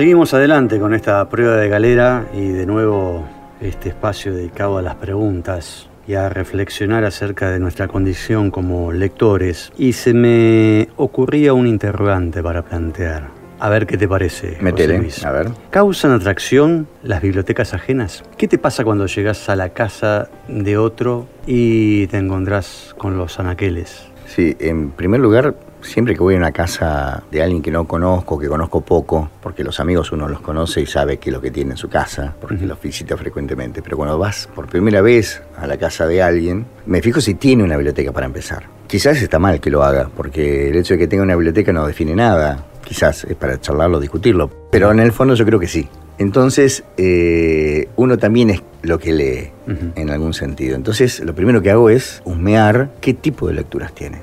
Seguimos adelante con esta prueba de galera y de nuevo este espacio dedicado a las preguntas y a reflexionar acerca de nuestra condición como lectores. Y se me ocurría un interrogante para plantear. A ver qué te parece. Metele, a ver. ¿Causan atracción las bibliotecas ajenas? ¿Qué te pasa cuando llegas a la casa de otro y te encontrás con los anaqueles? Sí, en primer lugar, siempre que voy a una casa de alguien que no conozco, que conozco poco, porque los amigos uno los conoce y sabe qué es lo que tiene en su casa, porque los visita frecuentemente, pero cuando vas por primera vez a la casa de alguien, me fijo si tiene una biblioteca para empezar. Quizás está mal que lo haga, porque el hecho de que tenga una biblioteca no define nada. Quizás es para charlarlo, discutirlo, pero en el fondo yo creo que sí. Entonces, eh, uno también es lo que lee, en algún sentido. Entonces, lo primero que hago es husmear qué tipo de lecturas tiene.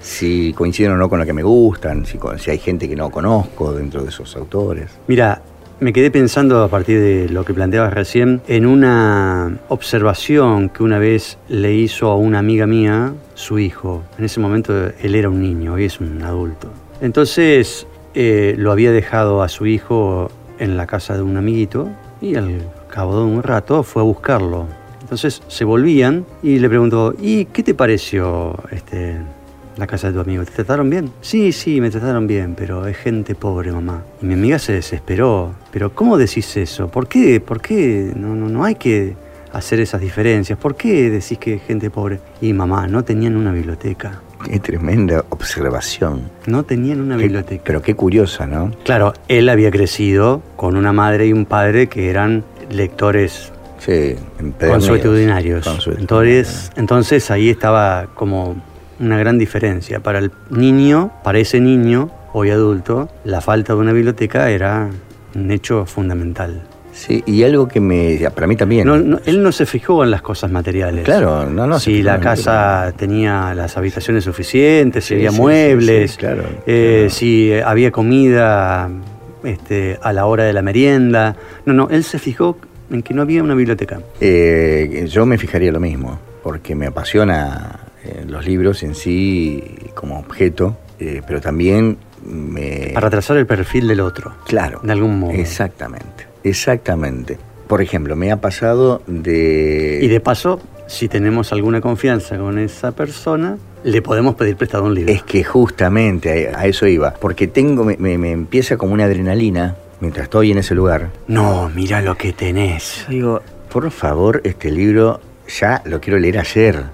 Si coinciden o no con lo que me gustan, si, si hay gente que no conozco dentro de esos autores. Mira, me quedé pensando a partir de lo que planteabas recién en una observación que una vez le hizo a una amiga mía su hijo. En ese momento él era un niño, hoy es un adulto. Entonces eh, lo había dejado a su hijo en la casa de un amiguito y al cabo de un rato fue a buscarlo. Entonces se volvían y le preguntó, ¿y qué te pareció este, la casa de tu amigo? ¿Te trataron bien? Sí, sí, me trataron bien, pero es gente pobre, mamá. Y mi amiga se desesperó. Pero ¿cómo decís eso? ¿Por qué? ¿Por qué? No, no, no hay que hacer esas diferencias. ¿Por qué decís que es gente pobre? Y mamá, no tenían una biblioteca. Qué tremenda observación. No tenían una Qué- biblioteca. pero qué curiosa, ¿no? Claro, él había crecido con una madre y un padre que eran lectores Sí. Consuetudinarios. Entonces, entonces ahí estaba como una gran diferencia. Para el niño, para ese niño, hoy adulto, la falta de una biblioteca era un hecho fundamental. Sí, y algo que me. Para mí también. No, no, él no se fijó en las cosas materiales. Claro, no, no. Si la casa tenía las habitaciones suficientes, si Sí, había sí, muebles, sí, claro, eh, claro. si había comida este, a la hora de la merienda. No, no, él se fijó en que no había una biblioteca. Eh, yo me fijaría lo mismo, porque me apasiona los libros en sí como objeto, eh, pero también me... Para trazar el perfil del otro. Claro. De algún modo. Exactamente, exactamente. Por ejemplo, me ha pasado de... Y de paso, si tenemos alguna confianza con esa persona, le podemos pedir prestado un libro. Es que justamente a, eso iba, porque tengo, me, me- me empieza como una adrenalina mientras estoy en ese lugar. No, mira lo que tenés. Digo, por favor, este libro ya lo quiero leer ayer.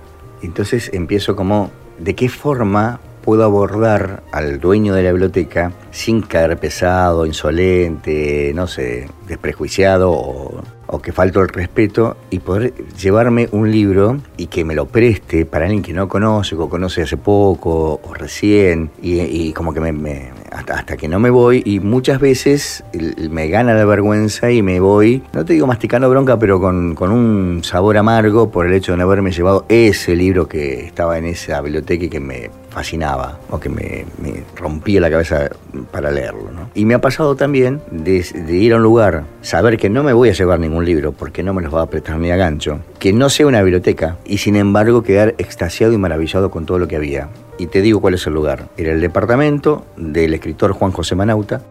Entonces empiezo como, ¿de qué forma puedo abordar al dueño de la biblioteca sin caer pesado, insolente, no sé, desprejuiciado o, o que falto el respeto y poder llevarme un libro y que me lo preste para alguien que no conoce o conoce hace poco o recién y, y como que me, me- hasta, hasta que no me voy y muchas veces me gana la vergüenza y me voy, no te digo masticando bronca, pero con, con un sabor amargo por el hecho de no haberme llevado ese libro que estaba en esa biblioteca y que me fascinaba o que me, me rompía la cabeza para leerlo. ¿no? Y me ha pasado también de, de ir a un lugar, saber que no me voy a llevar ningún libro porque no me los va a prestar ni a gancho, que no sea una biblioteca y sin embargo quedar extasiado y maravillado con todo lo que había. Y te digo cuál es el lugar. Era el departamento del escritor Juan José Manauta,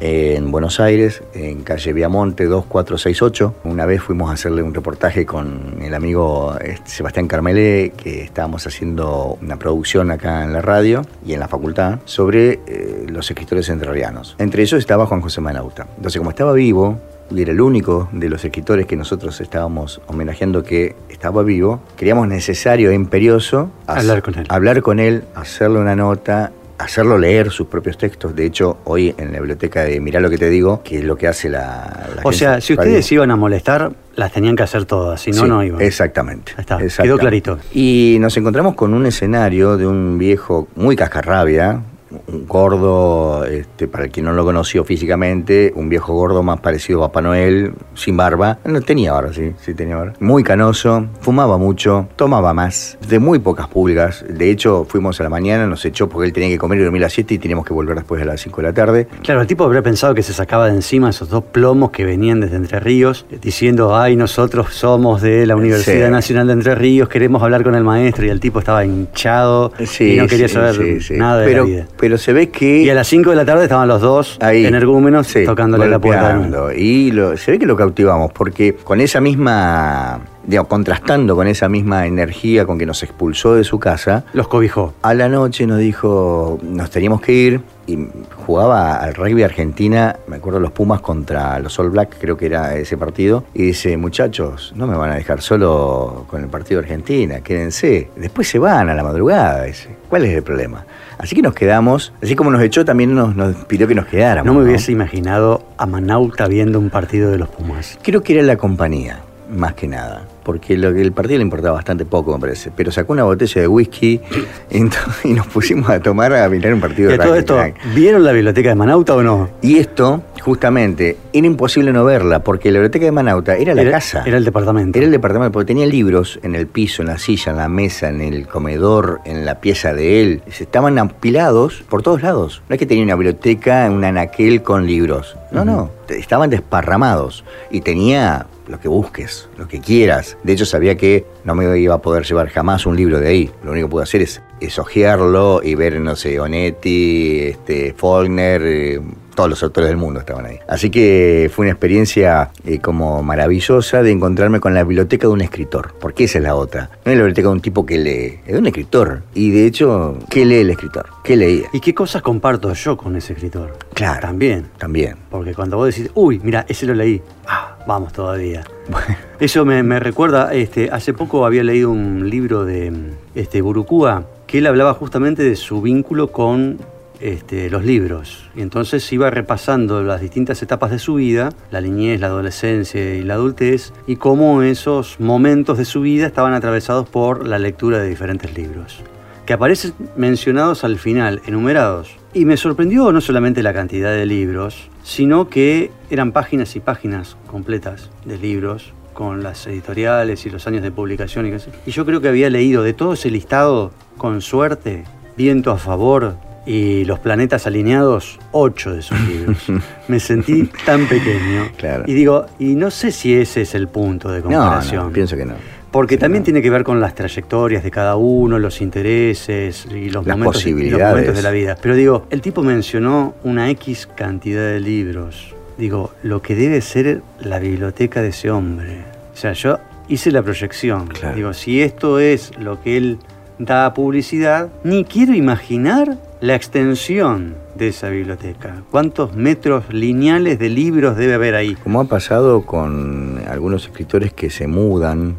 en Buenos Aires, en calle Viamonte 2468. Una vez fuimos a hacerle un reportaje con el amigo este, Sebastián Carmelé, que estábamos haciendo una producción acá en la radio y en la facultad sobre eh, los escritores entrerrianos. Entre ellos estaba Juan José Manauta. Entonces, como estaba vivo, y era el único de los escritores que nosotros estábamos homenajeando que estaba vivo, creíamos necesario e imperioso Hablar con él. hablar con él, hacerle una nota, hacerlo leer sus propios textos. De hecho, hoy en la biblioteca de Mirá lo que te digo, que es lo que hace la... la O sea, si Radio. ustedes iban a molestar, las tenían que hacer todas, si no, Sí, no iban. Exactamente. Ahí está, quedó exactamente. clarito. Y nos encontramos con un escenario de un viejo muy cascarrabia, un gordo, este, para el que no lo conoció físicamente, un viejo gordo más parecido a Papá Noel, sin barba. No tenía barba, sí, sí tenía barba. Muy canoso, fumaba mucho, tomaba más, de muy pocas pulgas. De hecho, fuimos a la mañana, nos echó porque él tenía que comer y dormir a las 7 y teníamos que volver después a las 5 de la tarde. Claro, el tipo habría pensado que se sacaba de encima esos dos plomos que venían desde Entre Ríos, diciendo, ay, nosotros somos de la Universidad Sí. Nacional de Entre Ríos, queremos hablar con el maestro, y el tipo estaba hinchado y no quería sí, saber nada de pero, la vida. Pero se ve que... Y a las 5 de la tarde estaban los dos Ahí. energúmenos Sí, tocándole la puerta. Y lo- se ve que lo cautivamos, porque con esa misma, digamos, contrastando con esa misma energía con que nos expulsó de su casa, Los cobijó. a la noche nos dijo, nos teníamos que ir, y jugaba al rugby Argentina, me acuerdo los Pumas contra los All Black, creo que era ese partido, y dice, muchachos, no me van a dejar solo con el partido de Argentina, quédense. Después se van a la madrugada, dice, ¿cuál es el problema? Así que nos quedamos, así como nos echó, también nos, nos pidió que nos quedáramos. No me hubiese imaginado a Manauta viendo un partido de los Pumas. Creo que era la compañía, más que nada. Porque lo que el partido le importaba bastante poco, me parece. Pero sacó una botella de whisky y, [LAUGHS] nos pusimos a tomar a mirar un partido de todo esto, ¿vieron la biblioteca de Manauta o no? Y esto, Justamente, era imposible no verla, porque la biblioteca de Manauta era la casa. Era el departamento. Era el departamento, porque tenía libros en el piso, en la silla, en la mesa, en el comedor, en la pieza de él. Se estaban apilados por todos lados. No es que tenía una biblioteca, un anaquel con libros. No, no. Estaban desparramados. Y tenía lo que busques, lo que quieras. De hecho, sabía que no me iba a poder llevar jamás un libro de ahí. Lo único que pude hacer es, es ojearlo y ver, no sé, Onetti, este, Faulkner, eh, todos los autores del mundo estaban ahí. Así que fue una experiencia eh, como maravillosa de encontrarme con la biblioteca de un escritor, porque esa es la otra. No es la biblioteca de un tipo que lee, es de un escritor. Y de hecho, ¿qué lee el escritor? ¿Qué leía? ¿Y qué cosas comparto yo con ese escritor? Claro. También. También. Porque cuando vos decís, uy, mira, ese lo leí, ah, vamos todavía. Eso me, me recuerda, este, hace poco había leído un libro de este, Burucúa que él hablaba justamente de su vínculo con este, los libros. Y entonces iba repasando las distintas etapas de su vida, la niñez, la adolescencia y la adultez, y cómo esos momentos de su vida estaban atravesados por la lectura de diferentes libros, que aparecen mencionados al final, enumerados. Y me sorprendió no solamente la cantidad de libros, sino que eran páginas y páginas completas de libros con las editoriales y los años de publicación. Y, y yo creo que había leído de todo ese listado, con suerte, Viento a favor, y Los planetas alineados, ocho de esos libros. [LAUGHS] Me sentí tan pequeño. Claro. Y digo, y no sé si ese es el punto de No, comparación. no, pienso que no. Porque también tiene que ver con las trayectorias de cada uno, los intereses y los, Las momentos, y los posibilidades. momentos de la vida. Pero digo, el tipo mencionó una X cantidad de libros. Digo, lo que debe ser la biblioteca de ese hombre. O sea, yo hice la proyección. Claro. Digo, si esto es lo que él da a publicidad, ni quiero imaginar la extensión de esa biblioteca. ¿Cuántos metros lineales de libros debe haber ahí? Como ha pasado con algunos escritores que se mudan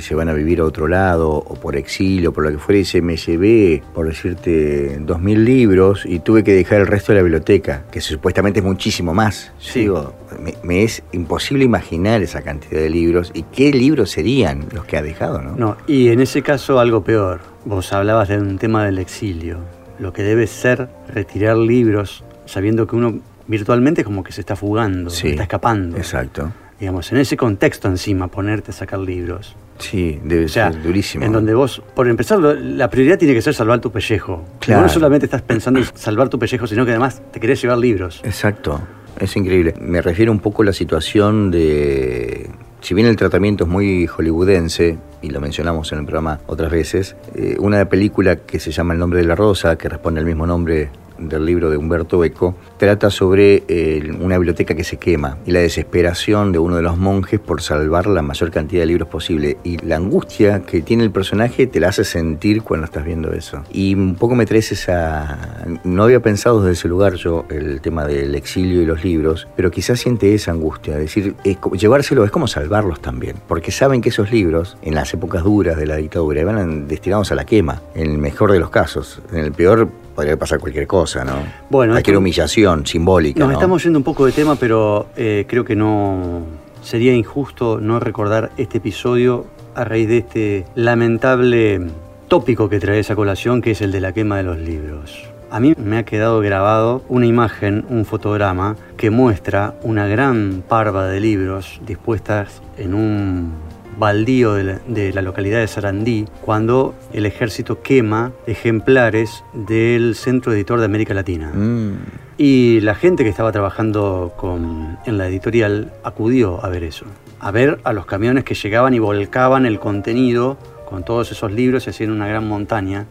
se van a vivir a otro lado o por exilio, por lo que fuera, y dice, me llevé, por decirte, dos mil libros y tuve que dejar el resto de la biblioteca, que supuestamente es muchísimo más. Sí. digo, me, me es imposible imaginar esa cantidad de libros y qué libros serían los que ha dejado, ¿no? No, y en ese caso algo peor. Vos hablabas de un tema del exilio. Lo que debe ser retirar libros sabiendo que uno virtualmente como que se está fugando, Sí, está escapando. Exacto. Digamos, en ese contexto encima, ponerte a sacar libros. Sí, debe O sea, ser durísimo. en donde vos, por empezar, la prioridad tiene que ser salvar tu pellejo. Claro. No solamente estás pensando en salvar tu pellejo, sino que además te querés llevar libros. Exacto, es increíble. Me refiero un poco a la situación de... Si bien el tratamiento es muy hollywoodense, y lo mencionamos en el programa otras veces, eh, una película que se llama El nombre de la rosa, que responde al mismo nombre del libro de Humberto Eco, trata sobre eh, una biblioteca que se quema y la desesperación de uno de los monjes por salvar la mayor cantidad de libros posible. Y la angustia que tiene el personaje te la hace sentir cuando estás viendo eso. Y un poco me traes esa... No había pensado desde ese lugar yo el tema del exilio y los libros, pero quizás siente esa angustia, decir, es llevárselo es como salvarlos también, porque saben que esos libros, en las épocas duras de la dictadura, iban destinados a la quema, en el mejor de los casos. En el peor podría pasar cualquier cosa, ¿no? Bueno, cualquier esto- humillación simbólica. Nos ¿no? estamos yendo un poco de tema, pero eh, creo que no sería injusto no recordar este episodio a raíz de este lamentable tópico que trae esa colación, que es el de la quema de los libros. A mí me ha quedado grabado una imagen, un fotograma, que muestra una gran parva de libros dispuestas en un baldío de la, de la localidad de Sarandí cuando el ejército quema ejemplares del Centro Editor de América Latina. Mm, Y la gente que estaba trabajando con, en la editorial acudió a ver eso, a ver a los camiones que llegaban y volcaban el contenido con todos esos libros y hacían una gran montaña.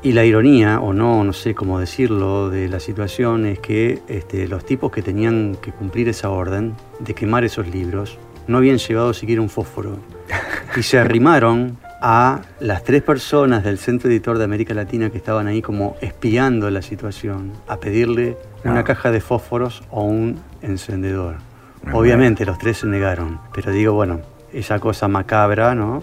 Y la ironía, o no, no sé cómo decirlo, de la situación es que este, los tipos que tenían que cumplir esa orden de quemar esos libros no habían llevado siquiera un fósforo y se arrimaron a las tres personas del Centro Editor de América Latina que estaban ahí como espiando la situación, a pedirle una Ah. caja de fósforos o un encendedor. Ah, Obviamente los tres se negaron, pero digo, bueno, esa cosa macabra, ¿no?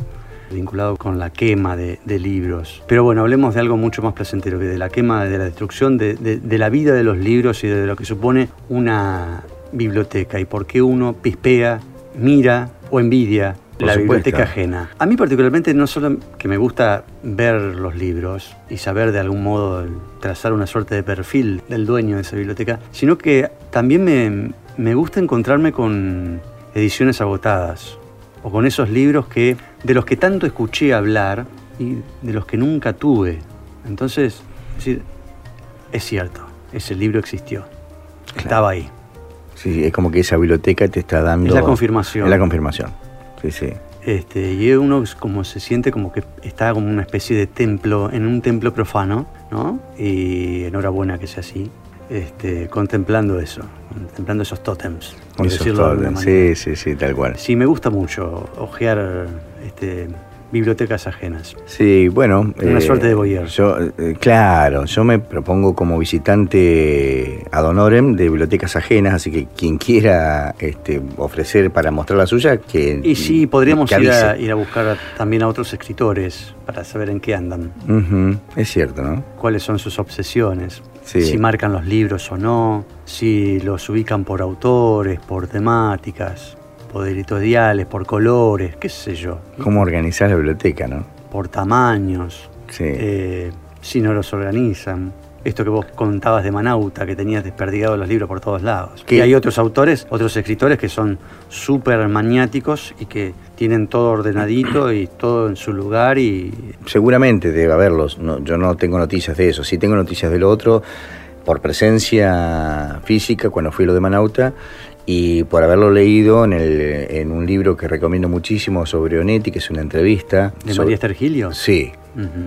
vinculado con la quema de, de libros. Pero bueno, hablemos de algo mucho más placentero, que de la quema, de la destrucción de, de- de la vida de los libros y de lo que supone una biblioteca y por qué uno pispea, mira o envidia Por la supuesto. biblioteca ajena. A mí particularmente no solo que me gusta ver los libros y saber de algún modo trazar una suerte de perfil del dueño de esa biblioteca, sino que también me, Me gusta encontrarme con ediciones agotadas o con esos libros que de los que tanto escuché hablar y de los que nunca tuve. Entonces, es, decir, es cierto, ese libro existió. Estaba ahí. Sí, es como que esa biblioteca te está dando... Es la confirmación. Es la confirmación, sí, sí. Este, y uno como se siente como que está como una especie de templo, en un templo profano, ¿no? Y enhorabuena que sea así, este, contemplando eso, contemplando esos tótems. por Esos decirlo de tótems, manera. sí, sí, sí, tal cual. Sí, me gusta mucho ojear este, bibliotecas ajenas. Sí, bueno. Una suerte de voyeur. Yo, eh, claro, yo me propongo como visitante ad honorem de bibliotecas ajenas, así que quien quiera este, ofrecer para mostrar la suya, que. Y sí, podríamos ir a, ir a buscar también a otros escritores para saber en qué andan, Es cierto, ¿no? cuáles son sus obsesiones, Sí. si marcan los libros o no, si los ubican por autores, por temáticas, por editoriales, por colores, qué sé yo, Cómo organizar la biblioteca, ¿no? por tamaños, Sí. eh, si no los organizan. Esto que vos contabas de Manauta, que tenías desperdigados los libros por todos lados. ¿Qué? Y hay otros autores, otros escritores que son súper maniáticos y que tienen todo ordenadito y todo en su lugar y Seguramente debe haberlos. No, yo no tengo noticias de eso. Sí tengo noticias de lo otro por presencia física cuando fui a lo de Manauta y por haberlo leído en, el, en un libro que recomiendo muchísimo sobre Onetti, que es una entrevista. de sobre- María Esther Gilio.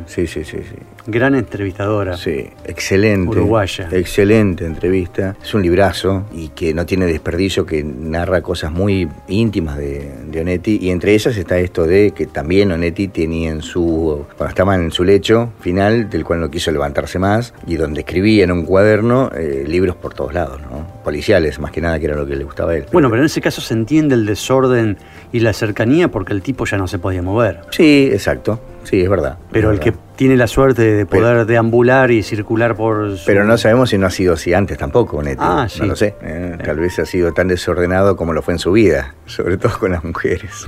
Sí, sí, sí. sí. Gran entrevistadora. Sí, excelente. Uruguaya. Excelente entrevista. Es un librazo y que no tiene desperdicio, que narra cosas muy íntimas de, de Onetti. Y entre ellas está esto de que también Onetti tenía en su. cuando estaba en su lecho final, del cual no quiso levantarse más, y donde escribía en un cuaderno eh, libros por todos lados, ¿no? Policiales, más que nada, que era lo que le gustaba a él. Bueno, pero en ese caso se entiende el desorden y la cercanía porque el tipo ya no se podía mover. Sí, exacto. Sí, es verdad. Pero es el que tiene la suerte de Pero- poder deambular y circular por... su- Pero no sabemos si no ha sido así antes tampoco, Neto. Ah, sí. No lo sé. eh, tal vez ha sido tan desordenado como lo fue en su vida, [LAUGHS] sobre todo con las mujeres.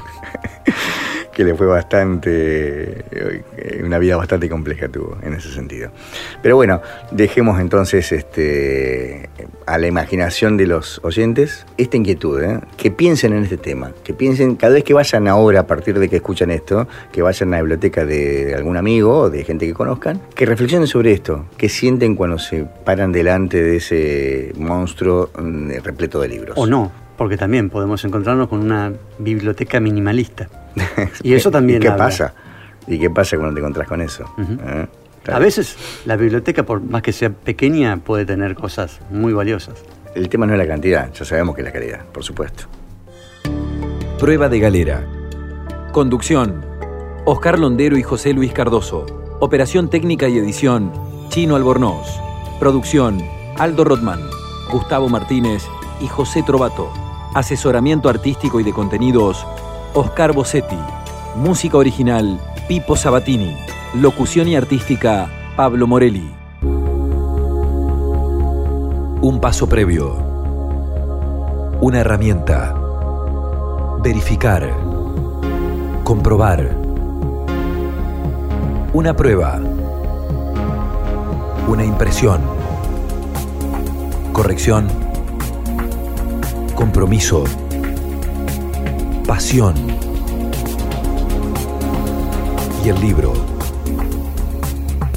Que le fue bastante. eh, Una vida bastante compleja tuvo en ese sentido. Pero bueno, dejemos entonces este, a la imaginación de los oyentes esta inquietud, ¿eh? que piensen en este tema, que piensen cada vez que vayan ahora, a partir de que escuchan esto, que vayan a la biblioteca de, algún amigo o de gente que conozcan, que reflexionen sobre esto, que sienten cuando se paran delante de ese monstruo mm, repleto de libros. O no, porque también podemos encontrarnos con una biblioteca minimalista. [LAUGHS] Y eso también ¿Y qué habla. pasa? ¿Y qué pasa cuando te encontrás con eso? ¿Eh? A veces la biblioteca, por más que sea pequeña, puede tener cosas muy valiosas. El tema no es la cantidad, ya sabemos que es la calidad, por supuesto. Prueba de galera. Conducción. Oscar Londero y José Luis Cardoso. Operación técnica y edición. Chino Albornoz. Producción. Aldo Rodman. Gustavo Martínez y José Trovato. Asesoramiento artístico y de contenidos. Oscar Bossetti. Música original. Pipo Sabatini. Locución y artística. Pablo Morelli. Un paso previo. Una herramienta. Verificar. Comprobar. Una prueba. Una impresión. Corrección. Compromiso. Pasión. Y el libro.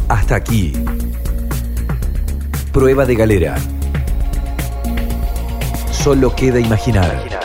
Hasta aquí. Prueba de galera. Solo queda imaginar.